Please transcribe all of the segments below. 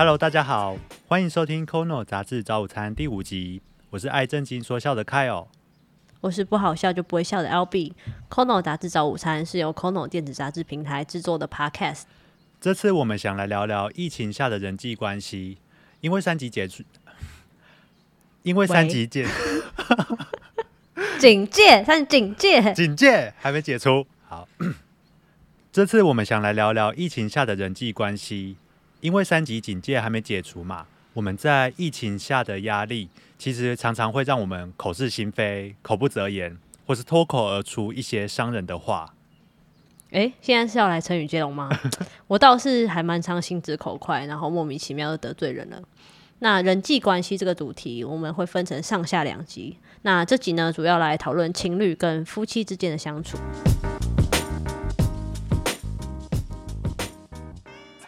Hello，大家好，欢迎收听《Kono 杂志早午餐》第五集。我是爱正经说笑的 Kyle，我是不好笑就不会笑的 LB。Kono 杂志早午餐是由 Kono 电子杂志平台制作的 Podcast。这次我们想来聊聊疫情下的人际关系，因为三级解除，因为三级解警戒，三警戒，警戒还没解除。好，这次我们想来聊聊疫情下的人际关系，因为三级警戒还没解除嘛，我们在疫情下的压力，其实常常会让我们口是心非、口不择言，或是脱口而出一些伤人的话。哎，现在是要来成语接龙吗？我倒是还蛮常心直口快，然后莫名其妙的得罪人了。那人际关系这个主题，我们会分成上下两集。那这集呢，主要来讨论情侣跟夫妻之间的相处。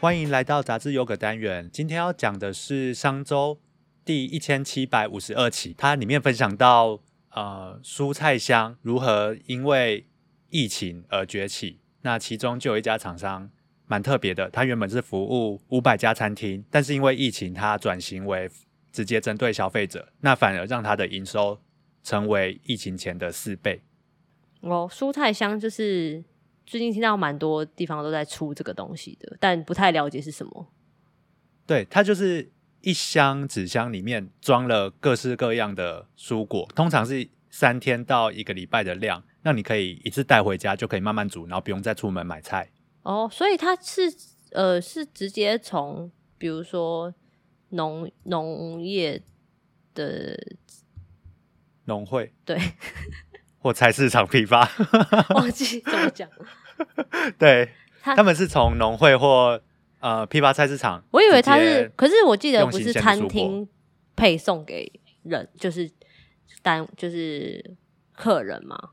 欢迎来到杂志优格单元，今天要讲的是商周第一千七百五十二期，它里面分享到呃蔬菜香如何因为疫情而崛起。那其中就有一家厂商蛮特别的，它原本是服务五百家餐厅，但是因为疫情，它转型为直接针对消费者，那反而让它的营收成为疫情前的四倍。哦，蔬菜香就是最近听到蛮多地方都在出这个东西的，但不太了解是什么。对，它就是一箱纸箱里面装了各式各样的蔬果，通常是三天到一个礼拜的量。那你可以一次带回家，就可以慢慢煮，然后不用再出门买菜。哦，所以它是呃是直接从比如说农农业的农会对 或菜市场批发，忘记怎么讲。对，他他们是从农会或呃批发菜市场。我以为他是，可是我记得不是餐厅配送给人，就是单就是客人嘛。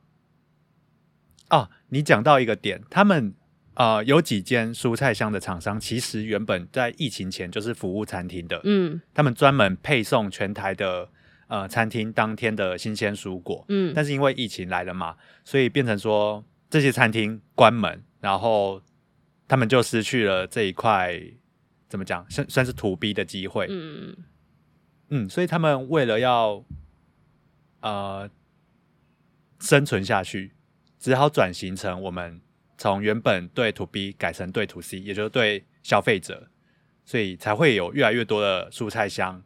哦，你讲到一个点，他们呃有几间蔬菜箱的厂商，其实原本在疫情前就是服务餐厅的，嗯他们专门配送全台的呃餐厅当天的新鲜蔬果。嗯但是因为疫情来了嘛，所以变成说这些餐厅关门，然后他们就失去了这一块怎么讲，算算是土逼的机会。嗯嗯，所以他们为了要呃生存下去，只好转型成我们从原本对 to B 改成对 to C，也就是对消费者，所以才会有越来越多的蔬菜箱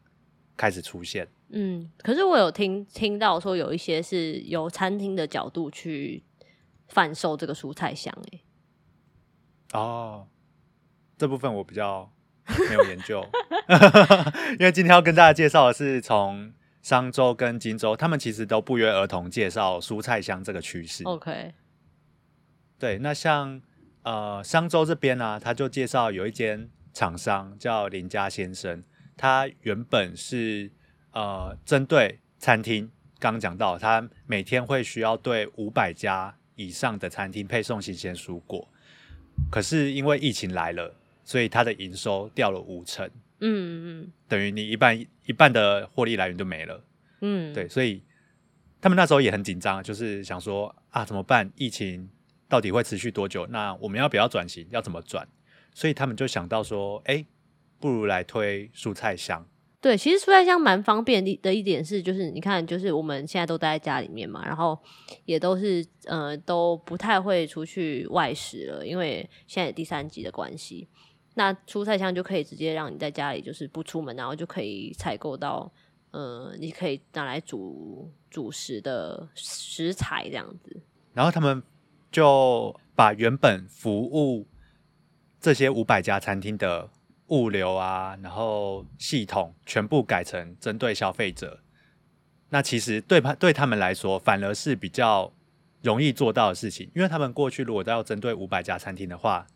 开始出现。嗯。可是我有听听到说，有一些是由餐厅的角度去贩售这个蔬菜香、欸，哦，这部分我比较没有研究，因为今天要跟大家介绍的是从商周跟荆州，他们其实都不约而同介绍蔬菜香这个趋势。OK，对，那像呃商周这边呢、他就介绍有一间厂商叫林家先生，他原本是呃针对餐厅，刚刚讲到，他每天会需要对五百家以上的餐厅配送新鲜蔬果，可是因为疫情来了，所以他的营收掉了五成，嗯嗯等于你一半一半的获利来源就没了。嗯，对，所以他们那时候也很紧张，就是想说啊，怎么办？疫情到底会持续多久？那我们要不要转型？要怎么转？所以他们就想到说，哎，不如来推蔬菜箱。对，其实蔬菜箱蛮方便的一点是，就是你看，就是我们现在都待在家里面嘛，然后也都是呃都不太会出去外食了，因为现在第三级的关系。那蔬菜箱就可以直接让你在家里就是不出门，然后就可以采购到呃你可以拿来煮主食的食材这样子。然后他们就把原本服务这些五百家餐厅的物流啊，然后系统全部改成针对消费者。那其实对他对他们来说，反而是比较容易做到的事情，因为他们过去如果都要针对五百家餐厅的话，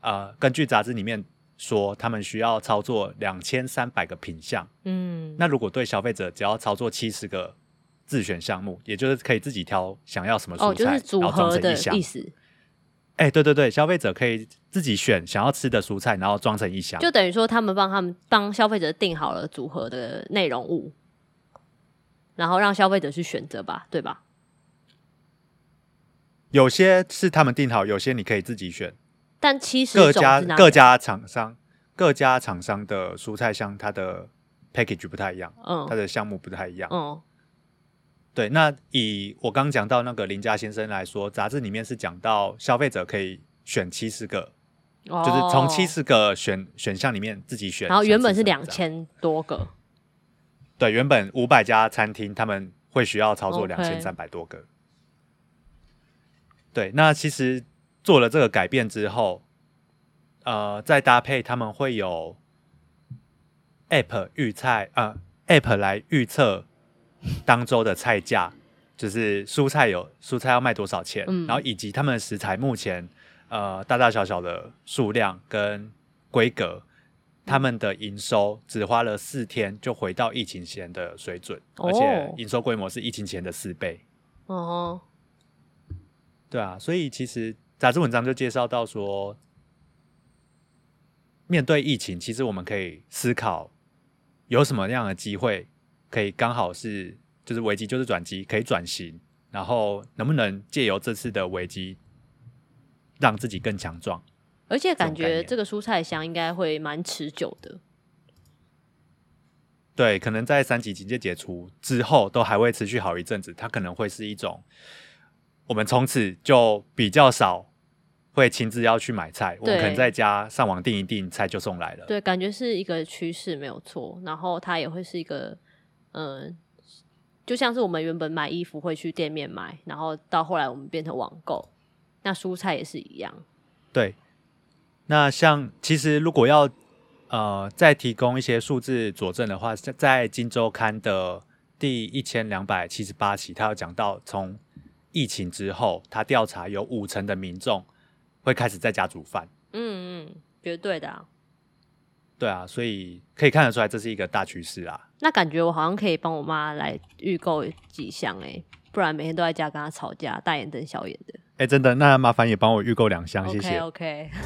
呃，根据杂志里面说，他们需要操作两千三百个品项。嗯，那如果对消费者只要操作七十个自选项目，也就是可以自己挑想要什么蔬菜，哦，就是组然后装合的成一箱意。思，哎、对对对，消费者可以自己选想要吃的蔬菜，然后装成一箱。就等于说他们帮他们帮消费者定好了组合的内容物，然后让消费者去选择吧，对吧？有些是他们定好，有些你可以自己选。但其实各家各家厂商，各家厂商的蔬菜箱它的 package 不太一样，嗯它的项目不太一样。嗯对，那以我刚讲到那个林家先生来说，杂志里面是讲到消费者可以选七十个，就是从七哦十个选选项里面自己选。然后原本是选70个两千多个，对，原本五百家餐厅他们会需要操作两千三百多个。对，那其实做了这个改变之后，呃，再搭配他们会有 App 预菜啊、呃、，App 来预测当周的菜价，就是蔬菜有蔬菜要卖多少钱，嗯。然后以及他们的食材目前呃大大小小的数量跟规格，他们的营收只花了四天就回到疫情前的水准，哦。而且营收规模是疫情前的四倍。哦，对啊，所以其实杂志文章就介绍到说，面对疫情，其实我们可以思考有什么样的机会，可以刚好是就是危机就是转机，可以转型，然后能不能借由这次的危机，让自己更强壮？而且感觉这个蔬菜箱应该会蛮持久的。对，可能在三级警戒解除之后，都还会持续好一阵子。它可能会是一种，我们从此就比较少会亲自要去买菜，我们可能在家上网订一订，菜就送来了。对，感觉是一个趋势没有错。然后它也会是一个，嗯、就像是我们原本买衣服会去店面买，然后到后来我们变成网购，那蔬菜也是一样。对，那像其实如果要呃再提供一些数字佐证的话，在在《金周刊》的第一千两百七十八期，他有讲到，从疫情之后，他调查有五成的民众会开始在家煮饭。嗯嗯，绝对的、啊。对啊，所以可以看得出来，这是一个大趋势啊。那感觉我好像可以帮我妈来预购几箱哎、不然每天都在家跟她吵架，大眼瞪小眼的。哎，真的，那麻烦也帮我预购两箱，谢谢。OK。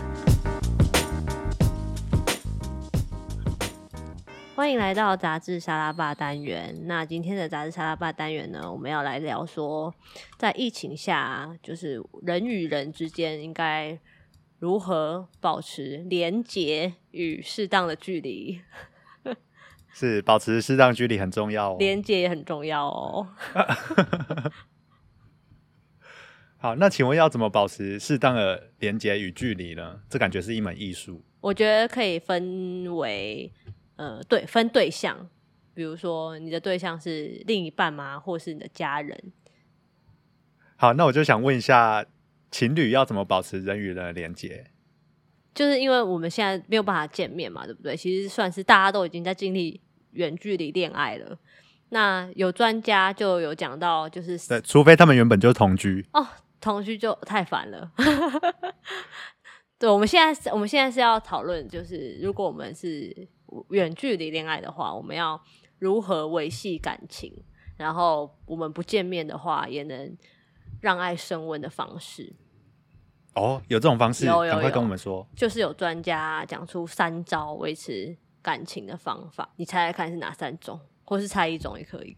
欢迎来到杂志沙拉吧单元。那今天的杂志沙拉吧单元呢，我们要来聊说，在疫情下，就是人与人之间应该如何保持连接与适当的距离，是保持适当距离很重要哦。连接也很重要哦。好，那请问要怎么保持适当的连接与距离呢？这感觉是一门艺术。我觉得可以分为呃，对，分对象，比如说你的对象是另一半吗，或是你的家人？好，那我就想问一下，情侣要怎么保持人与人的连接？就是因为我们现在没有办法见面嘛，对不对？其实算是大家都已经在经历远距离恋爱了。那有专家就有讲到，就是对，除非他们原本就同居。哦，同居就太烦了。对，我们现在是我们现在是要讨论，就是如果我们是远距离恋爱的话，我们要如何维系感情，然后我们不见面的话，也能让爱升温的方式。哦，有这种方式，有有赶快跟我们说。就是有专家讲出三招维持感情的方法，你猜猜看是哪三种，或是猜一种也可以。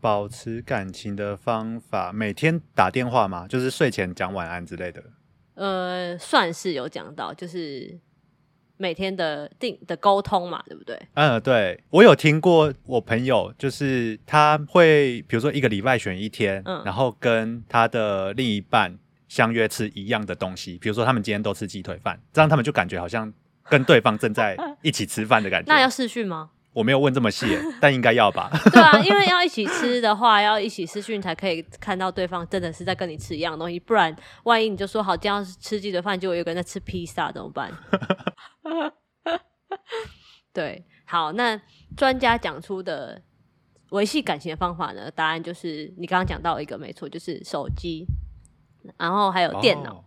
保持感情的方法，每天打电话嘛，就是睡前讲晚安之类的。呃，算是有讲到，就是每天的定的沟通嘛，对不对？嗯，对，我有听过我朋友，就是他会，比如说一个礼拜选一天，嗯然后跟他的另一半相约吃一样的东西，比如说他们今天都吃鸡腿饭，这样他们就感觉好像跟对方正在一起吃饭的感觉。那要视讯吗？我没有问这么细，但应该要吧？对啊，因为要一起吃的话，要一起视讯才可以看到对方真的是在跟你吃一样的东西，不然万一你就说好，今天要是吃鸡腿饭，结果有个人在吃披萨，怎么办？对，好，那专家讲出的维系感情的方法呢？答案就是你刚刚讲到一个没错，就是手机，然后还有电脑。哦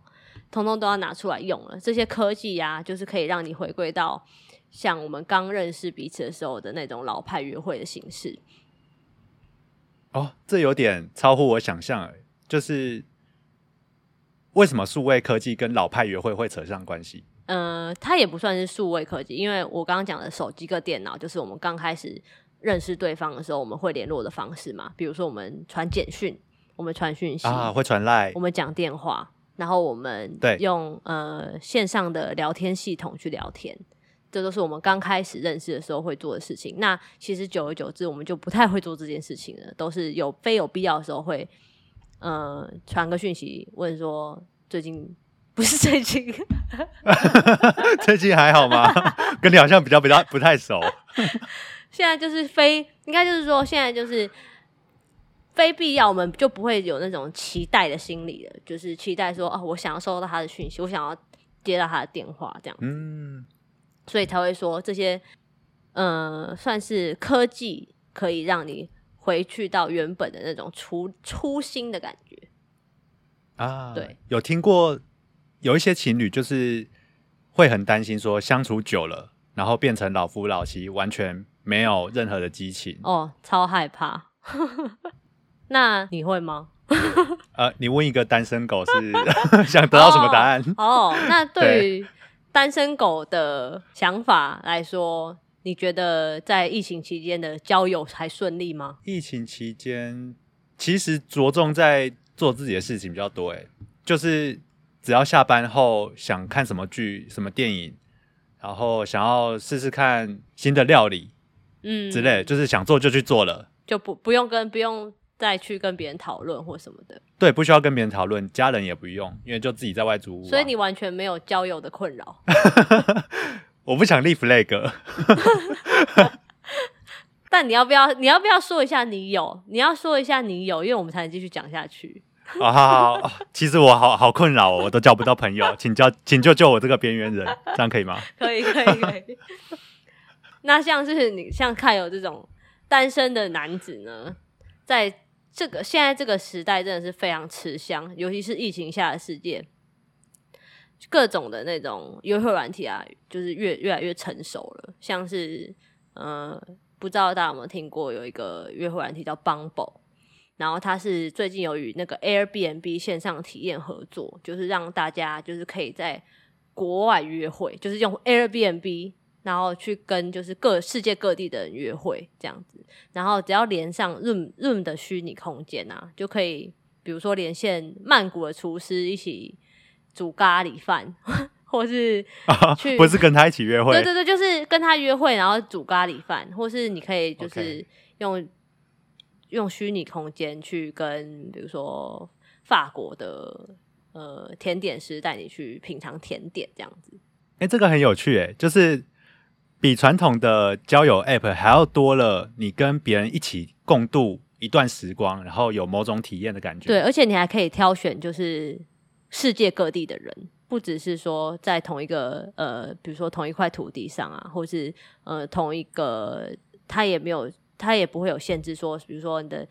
通通都要拿出来用了。这些科技呀、就是可以让你回归到像我们刚认识彼此的时候的那种老派约会的形式。哦，这有点超乎我想象，就是为什么数位科技跟老派约会会扯上关系？呃，它也不算是数位科技，因为我刚刚讲的手机跟电脑，就是我们刚开始认识对方的时候，我们会联络的方式嘛。比如说，我们传简讯，我们传讯息，啊，会传赖我们讲电话，然后我们对用呃线上的聊天系统去聊天。这都是我们刚开始认识的时候会做的事情。那其实久而久之，我们就不太会做这件事情了，都是有非有必要的时候会，呃，传个讯息问说最近不是最近 最近还好吗？跟你好像比较比较不太熟。现在就是非，应该就是说现在就是非必要，我们就不会有那种期待的心理了，就是期待说哦，我想要收到他的讯息，我想要接到他的电话，这样。嗯，所以才会说这些，呃，算是科技可以让你回去到原本的那种初初心的感觉。啊，对，有听过有一些情侣就是会很担心说相处久了，然后变成老夫老妻，完全没有任何的激情。哦，超害怕。那你会吗？呃，你问一个单身狗是 想得到什么答案？哦，那 对于单身狗的想法来说，你觉得在疫情期间的交友还顺利吗？疫情期间，其实着重在做自己的事情比较多。哎，就是只要下班后想看什么剧、什么电影，然后想要试试看新的料理，嗯，之类，就是想做就去做了，就不不用跟不用再去跟别人讨论或什么的，对，不需要跟别人讨论，家人也不用，因为就自己在外租屋啊、所以你完全没有交友的困扰。我不想立 flag，但你要不要？你要不要说一下你有？你要说一下你有，因为我们才能继续讲下去。啊，好好好，其实我好好困扰哦，我都交不到朋友，请教，请救救我这个边缘人，这样可以吗？可以，可以，可以。那像是你像看有这种单身的男子呢，在这个现在这个时代，真的是非常吃香，尤其是疫情下的世界，各种的那种约会软体啊，就是越越来越成熟了。像是呃，不知道大家有没有听过有一个约会软体叫 Bumble，然后它是最近有与那个 Airbnb 线上体验合作，就是让大家就是可以在国外约会，就是用 Airbnb，然后去跟就是各世界各地的人约会这样子，然后只要连上 Room Room 的虚拟空间啊，就可以比如说连线曼谷的厨师一起煮咖喱饭，或是 去不是跟他一起约会，对对对，就是跟他约会，然后煮咖喱饭，或是你可以就是用用虚拟空间去跟，比如说法国的呃甜点师带你去品尝甜点这样子。哎、这个很有趣，哎，就是比传统的交友 App 还要多了，你跟别人一起共度一段时光，然后有某种体验的感觉。对，而且你还可以挑选就是世界各地的人，不只是说在同一个呃，比如说同一块土地上啊，或是呃同一个，他也没有，他也不会有限制说，比如说你的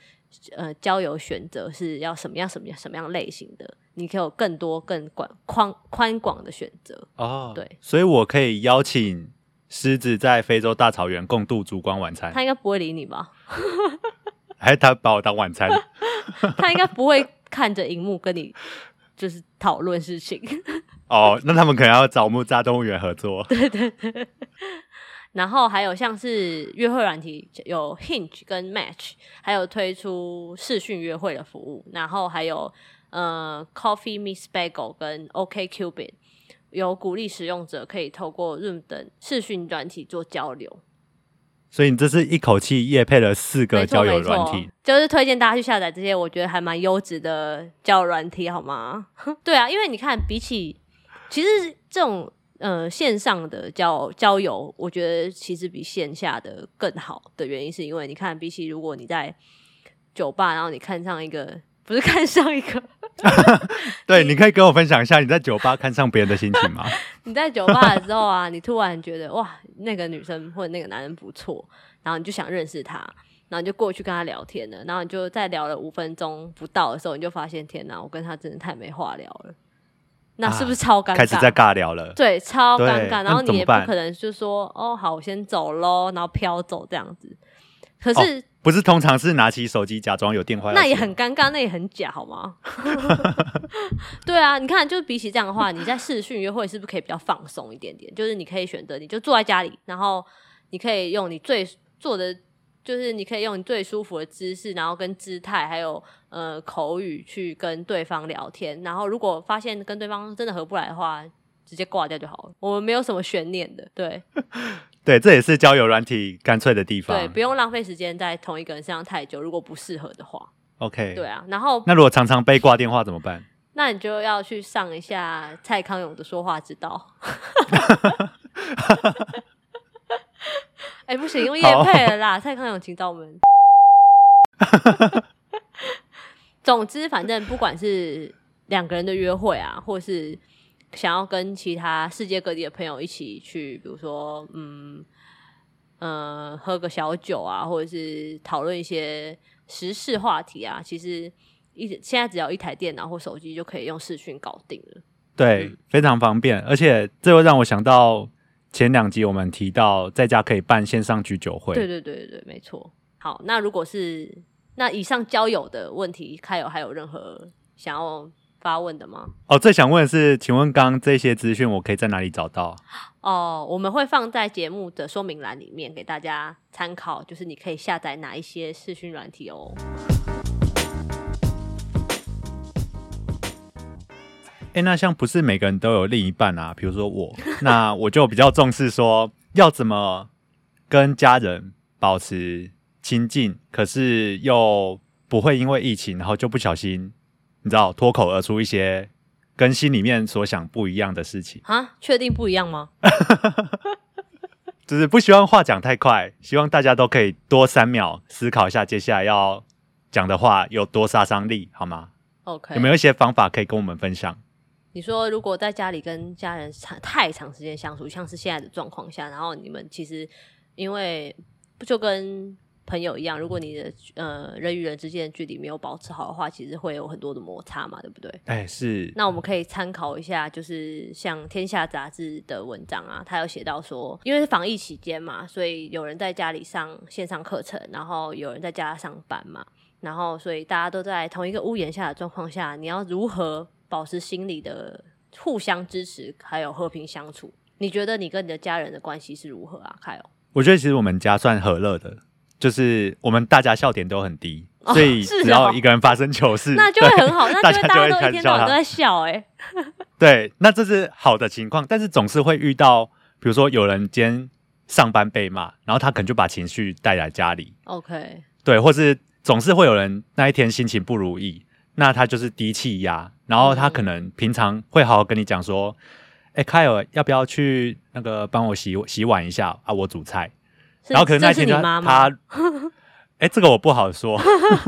呃交友选择是要什么样什么样什么样类型的，你可以有更多更广宽宽广的选择。哦，对，所以我可以邀请狮子在非洲大草原共度烛光晚餐，他应该不会理你吧？还是他把我当晚餐？他应该不会看着荧幕跟你就是讨论事情。哦，那他们可能要找木栅动物园合作对对。然后还有像是约会软体有 Hinge 跟 Match，还有推出视讯约会的服务，然后还有呃 Coffee Miss Bagel 跟 OK Cupid，有鼓励使用者可以透过 Room 等视讯软体做交流。所以你这是一口气夜配了四个交友软体，就是推荐大家去下载这些，我觉得还蛮优质的交友软体，好吗？对啊，因为你看，比起其实这种呃线上的交交友，我觉得其实比线下的更好的原因，是因为你看，比起如果你在酒吧，然后你看上一个，不是看上一个，对，你可以跟我分享一下你在酒吧看上别人的心情吗？你在酒吧的时候啊，你突然觉得哇，那个女生或者那个男人不错，然后你就想认识他，然后你就过去跟他聊天了，然后你就在聊了五分钟不到的时候，你就发现天哪，我跟他真的太没话聊了，那是不是超尴尬？开始在尬聊了。对，超尴尬。然后你也不可能就说哦，好，我先走喽，然后飘走这样子。可哦是、不是通常是拿起手机假装有电话那也很尴尬，那也很假，好吗？对啊，你看，就比起这样的话，你在视讯约会是不是可以比较放松一点点？就是你可以选择，你就坐在家里，然后你可以用你最做的，就是你可以用你最舒服的姿势，然后跟姿态，还有呃口语去跟对方聊天。然后如果发现跟对方真的合不来的话，直接挂掉就好了。我们没有什么悬念的，对 对，这也是交友软体干脆的地方。对，不用浪费时间在同一个人身上太久，如果不适合的话，OK，对啊。然后那如果常常被挂电话怎么办？那你就要去上一下蔡康永的说话之道。哎、不行，用叶配了啦！蔡康永，请到我们。总之，反正不管是两个人的约会啊，或是想要跟其他世界各地的朋友一起去，比如说，嗯呃，喝个小酒啊，或者是讨论一些时事话题啊，其实一现在只要一台电脑或手机就可以用视讯搞定了。对，非常方便，而且这又让我想到前两集我们提到在家可以办线上居酒会。对对对对对，没错。好，那如果是那以上交友的问题，开有还有任何想要发问的吗？哦，最想问的是，请问刚刚这些资讯我可以在哪里找到？哦，我们会放在节目的说明栏里面给大家参考，就是你可以下载哪一些视讯软体哦。哎，那像不是每个人都有另一半啊，比如说我，那我就比较重视说要怎么跟家人保持亲近，可是又不会因为疫情，然后就不小心，你知道脱口而出一些跟心里面所想不一样的事情，啊，确定不一样吗？就是不希望话讲太快，希望大家都可以多三秒思考一下接下来要讲的话有多杀伤力，好吗？OK，有没有一些方法可以跟我们分享？你说，如果在家里跟家人长太长时间相处，像是现在的状况下，然后你们其实因为不就跟朋友一样，如果你的呃人与人之间的距离没有保持好的话，其实会有很多的摩擦嘛，对不对？哎，是那我们可以参考一下，就是像《天下》杂志的文章啊，他有写到说，因为是防疫期间嘛，所以有人在家里上线上课程，然后有人在家上班嘛，然后所以大家都在同一个屋檐下的状况下，你要如何保持心理的互相支持，还有和平相处？你觉得你跟你的家人的关系是如何啊？凯欧，我觉得其实我们家算和乐的，就是我们大家笑点都很低，哦所以只要哦一个人发生糗事，那就会很好，那大家就会开大家都一始笑他。天到晚都在笑哎、对，那这是好的情况，但是总是会遇到，比如说有人今天上班被骂，然后他可能就把情绪带来家里，OK，对，或是总是会有人那一天心情不如意，那他就是低气压，然后他可能平常会好好跟你讲说，哎、凯尔要不要去那个帮我洗洗碗一下啊？我煮菜。是然后可能那天就他，哎、这个我不好说，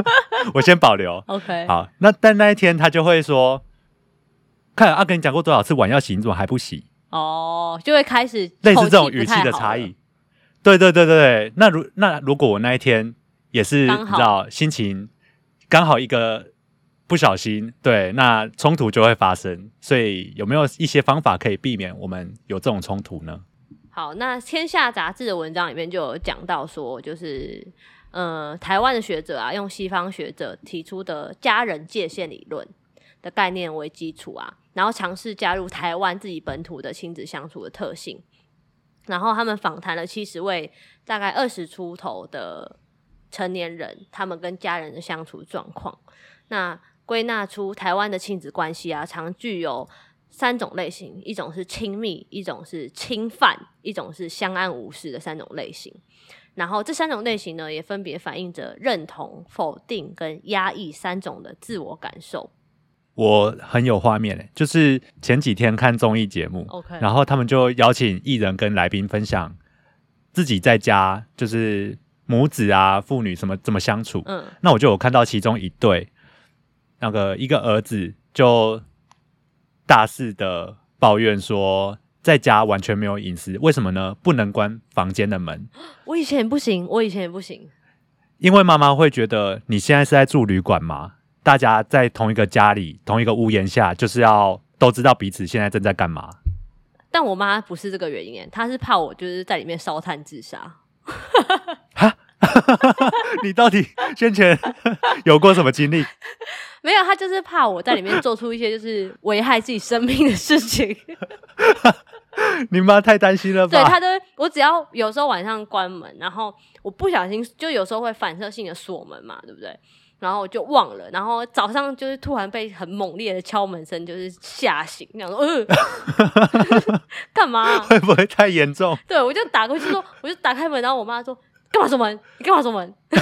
我先保留。OK，好，那但那一天他就会说，看啊，跟你讲过多少次碗要洗，你怎么还不洗？哦，就会开始类似这种语气的差异。对对对对对，那如那如果我那一天也是你知道心情刚好一个不小心，对，那冲突就会发生。所以有没有一些方法可以避免我们有这种冲突呢？好，那《天下》杂志的文章里面就有讲到说，就是呃，台湾的学者啊，用西方学者提出的家人界限理论的概念为基础啊，然后尝试加入台湾自己本土的亲子相处的特性。然后他们访谈了七十位大概二十出头的成年人，他们跟家人的相处状况。那归纳出台湾的亲子关系啊，常具有三种类型，一种是亲密，一种是侵犯，一种是相安无事的三种类型。然后这三种类型呢，也分别反映着认同、否定跟压抑三种的自我感受。我很有画面诶，就是前几天看综艺节目 OK 然后他们就邀请艺人跟来宾分享自己在家就是母子啊、父女什么怎么相处。嗯，那我就有看到其中一对，那个一个儿子就大肆的抱怨说，在家完全没有隐私，为什么呢？不能关房间的门，我以前不行，我以前也不行。因为妈妈会觉得你现在是在住旅馆吗？大家在同一个家里、同一个屋檐下，就是要都知道彼此现在正在干嘛。但我妈不是这个原因，她是怕我就是在里面烧炭自杀。你到底先前 有过什么经历？没有，他就是怕我在里面做出一些就是危害自己生命的事情。你妈太担心了对，吧？她都我只要有时候晚上关门，然后我不小心就有时候会反射性的锁门嘛，对不对？然后我就忘了，然后早上就是突然被很猛烈的敲门声就是吓醒，想说呃 干嘛、会不会太严重？对我就打过去说，我就打开门，然后我妈说干嘛锁门？你干嘛锁门？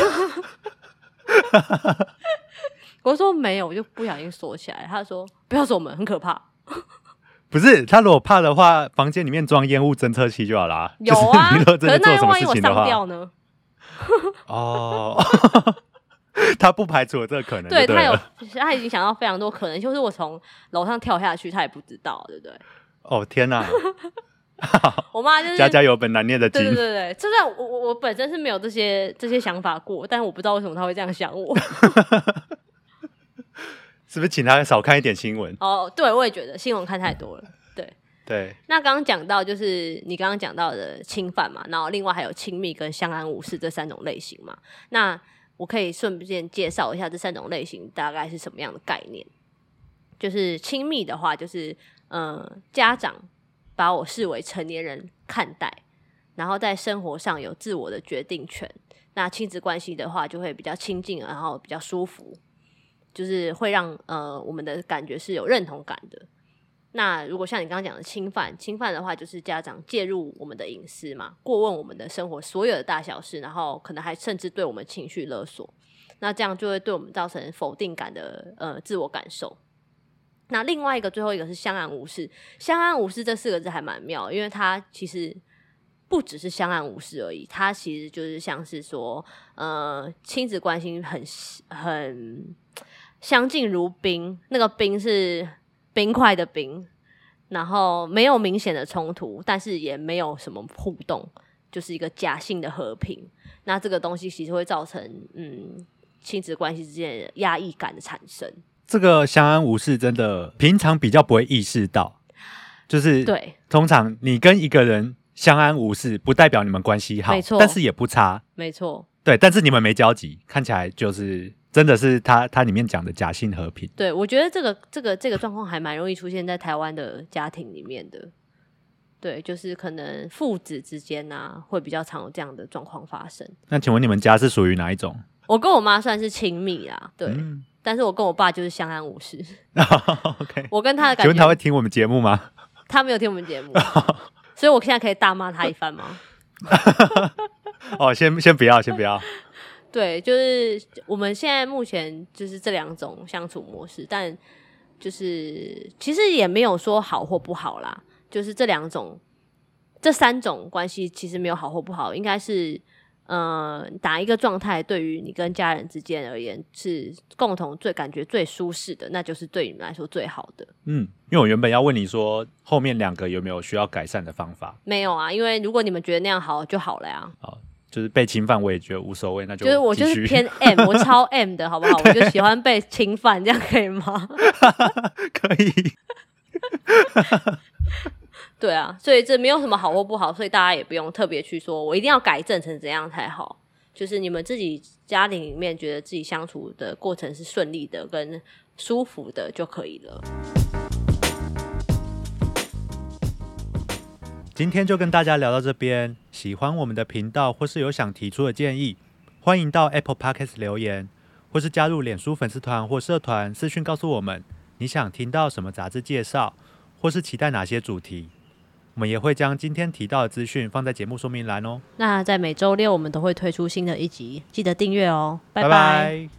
我说没有，我就不小心锁起来。他说不要锁门，很可怕。不是，他如果怕的话，房间里面装烟雾侦测器就好啦。有啊，可是那万一我上吊呢？哦，他不排除有这个可能對对对他有。，他已经想到非常多可能，就是我从楼上跳下去，他也不知道，对不对？哦天哪，我妈就是 家家有本难念的对经对。对对，就算我我我本身是没有这些这些想法过，但是我不知道为什么他会这样想我。是不是请他少看一点新闻？哦，对，我也觉得新闻看太多了。对，对，那刚刚讲到就是你刚刚讲到的侵犯嘛，然后另外还有亲密跟相安无事这三种类型嘛。那我可以顺便介绍一下这三种类型大概是什么样的概念。就是亲密的话，就是呃家长把我视为成年人看待，然后在生活上有自我的决定权。那亲子关系的话，就会比较亲近，然后比较舒服，就是会让呃我们的感觉是有认同感的。那如果像你刚刚讲的侵犯，侵犯的话就是家长介入我们的隐私嘛，过问我们的生活所有的大小事，然后可能还甚至对我们情绪勒索，那这样就会对我们造成否定感的呃自我感受。那另外一个最后一个是相安无事，相安无事这四个字还蛮妙，因为它其实不只是相安无事而已，它其实就是像是说，呃，亲子关系很很相敬如宾，那个冰是冰块的冰，然后没有明显的冲突，但是也没有什么互动，就是一个假性的和平。那这个东西其实会造成嗯亲子关系之间的压抑感的产生。这个相安无事真的平常比较不会意识到，就是对，通常你跟一个人相安无事，不代表你们关系好，没错但是也不差，没错，对，但是你们没交集，看起来就是真的是他他里面讲的假性和平。对我觉得这个这个这个状况还蛮容易出现在台湾的家庭里面的。对，就是可能父子之间啊，会比较常有这样的状况发生。那请问你们家是属于哪一种？我跟我妈算是亲密啊，对，嗯 但是我跟我爸就是相安无事。OK。我跟他的请问感觉，他会听我们节目吗？他没有听我们节目，所以我现在可以大骂他一番吗？哦，先先不要，先不要。对，就是我们现在目前就是这两种相处模式，但就是其实也没有说好或不好啦，就是这两种、这三种关系其实没有好或不好，应该是呃哪一个状态对于你跟家人之间而言是共同最感觉最舒适的，那就是对你们来说最好的。嗯，因为我原本要问你说后面两个有没有需要改善的方法，没有啊，因为如果你们觉得那样好就好了呀。就是被侵犯我也觉得无所谓，那就就是我就是偏 M，我超 M 的好不好？我就喜欢被侵犯，这样可以吗？可以。对啊，所以这没有什么好或不好，所以大家也不用特别去说我一定要改正成怎样才好。就是你们自己家庭里面觉得自己相处的过程是顺利的、跟舒服的就可以了。今天就跟大家聊到这边，喜欢我们的频道或是有想提出的建议，欢迎到 Apple Podcast 留言，或是加入脸书粉丝团或社团私讯告诉我们你想听到什么杂志介绍，或是期待哪些主题。我们也会将今天提到的资讯放在节目说明栏哦。那在每周六我们都会推出新的一集，记得订阅哦，拜拜拜